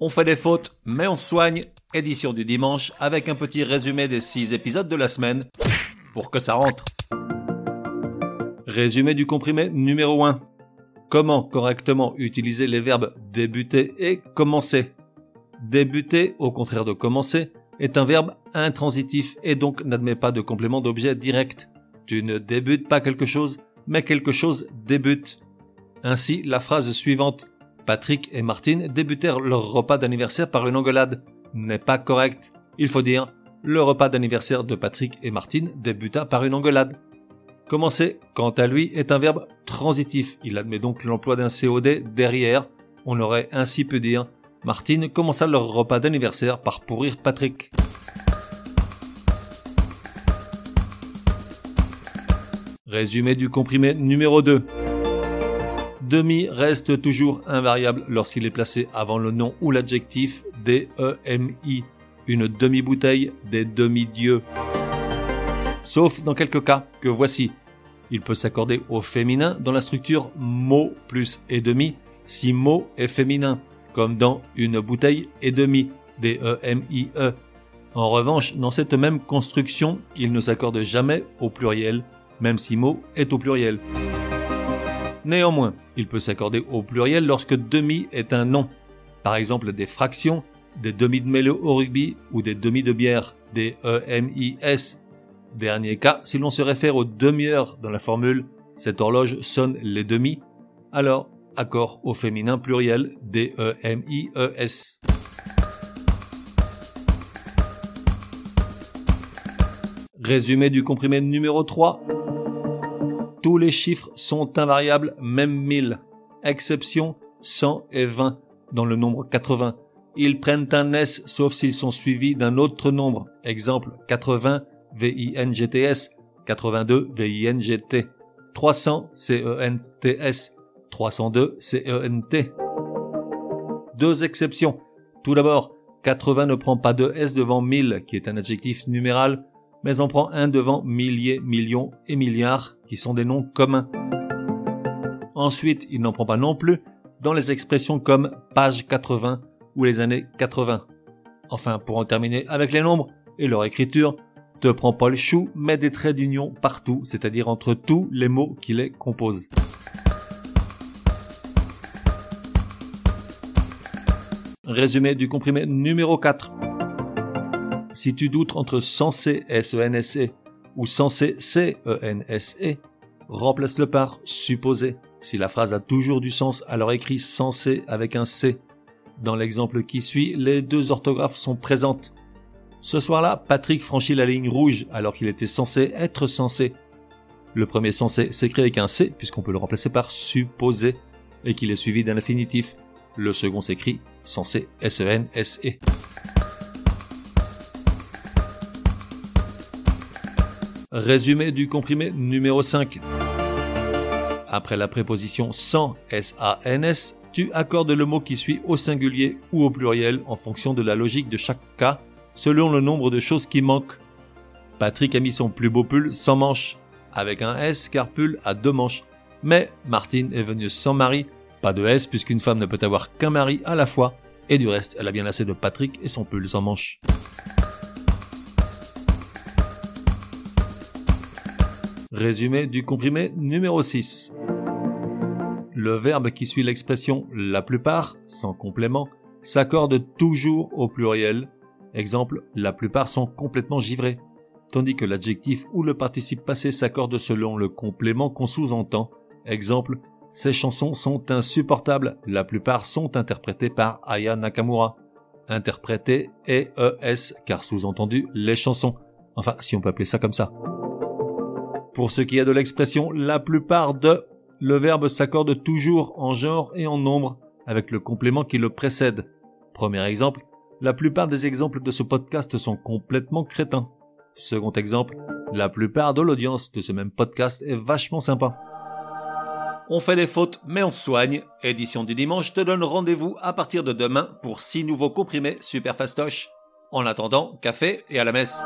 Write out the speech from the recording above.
On fait des fautes, mais on soigne. Édition du dimanche avec un petit résumé des 6 épisodes de la semaine pour que ça rentre. Résumé du comprimé numéro 1. Comment correctement utiliser les verbes débuter et commencer Débuter, au contraire de commencer, est un verbe intransitif et donc n'admet pas de complément d'objet direct. Tu ne débutes pas quelque chose, mais quelque chose débute. Ainsi, la phrase suivante Patrick et Martine débutèrent leur repas d'anniversaire par une engueulade n'est pas correct. Il faut dire le repas d'anniversaire de Patrick et Martine débuta par une engueulade. Commencer, quant à lui, est un verbe transitif. Il admet donc l'emploi d'un COD derrière. On aurait ainsi pu dire Martine commença leur repas d'anniversaire par pourrir Patrick. Résumé du comprimé numéro 2. Demi reste toujours invariable lorsqu'il est placé avant le nom ou l'adjectif D-E-M-I, une demi-bouteille des demi-dieux. Sauf dans quelques cas que voici. Il peut s'accorder au féminin dans la structure mot plus et demi si mot est féminin comme dans une bouteille et demi, D-E-M-I-E. E. En revanche, dans cette même construction, il ne s'accorde jamais au pluriel, même si mot est au pluriel. Néanmoins, il peut s'accorder au pluriel lorsque demi est un nom. Par exemple, des fractions, des demi de mélo au rugby ou des demi de bière, des E-M-I-S. Dernier cas, si l'on se réfère aux demi-heures dans la formule, cette horloge sonne les demi, alors accord au féminin pluriel D-E-M-I-E-S. Résumé du comprimé numéro 3. Tous les chiffres sont invariables, même 1000. Exception 100 et 20 dans le nombre 80. Ils prennent un S sauf s'ils sont suivis d'un autre nombre. Exemple 80 V-I-N-G-T-S, 82 V-I-N-G-T, 300 C-E-N-T-S, 302 CENT. Deux exceptions. Tout d'abord, 80 ne prend pas de S devant 1000, qui est un adjectif numéral, mais en prend un devant milliers, millions et milliards, qui sont des noms communs. Ensuite, il n'en prend pas non plus dans les expressions comme page 80 ou les années 80. Enfin, pour en terminer avec les nombres et leur écriture, ne prend pas le chou, mais des traits d'union partout, c'est-à-dire entre tous les mots qui les composent. Résumé du comprimé numéro 4. Si tu doutes entre censé S-E-N-S-E e ou censé C-E-N-S-E, remplace-le par supposé. Si la phrase a toujours du sens, alors écris censé avec un C. Dans l'exemple qui suit, les deux orthographes sont présentes. Ce soir-là, Patrick franchit la ligne rouge alors qu'il était censé être censé. Le premier censé s'écrit avec un C puisqu'on peut le remplacer par supposé et qu'il est suivi d'un infinitif. Le second s'écrit censé S-E-N-S-E. Résumé du comprimé numéro 5. Après la préposition sans S-A-N-S, tu accordes le mot qui suit au singulier ou au pluriel en fonction de la logique de chaque cas, selon le nombre de choses qui manquent. Patrick a mis son plus beau pull sans manches, avec un S car pull a deux manches. Mais Martine est venue sans mari pas de S puisqu'une femme ne peut avoir qu'un mari à la fois. Et du reste, elle a bien assez de Patrick et son pull sans manche. Résumé du comprimé numéro 6. Le verbe qui suit l'expression la plupart, sans complément, s'accorde toujours au pluriel. Exemple, la plupart sont complètement givrés. Tandis que l'adjectif ou le participe passé s'accorde selon le complément qu'on sous-entend. Exemple, ces chansons sont insupportables. La plupart sont interprétées par Aya Nakamura. Interprétées E-E-S, car sous-entendu les chansons. Enfin, si on peut appeler ça comme ça. Pour ce qui est de l'expression la plupart de, le verbe s'accorde toujours en genre et en nombre avec le complément qui le précède. Premier exemple, la plupart des exemples de ce podcast sont complètement crétins. Second exemple, la plupart de l'audience de ce même podcast est vachement sympa. On fait des fautes, mais on soigne. Édition du dimanche te donne rendez-vous à partir de demain pour six nouveaux comprimés super fastoches. En attendant, café et à la messe.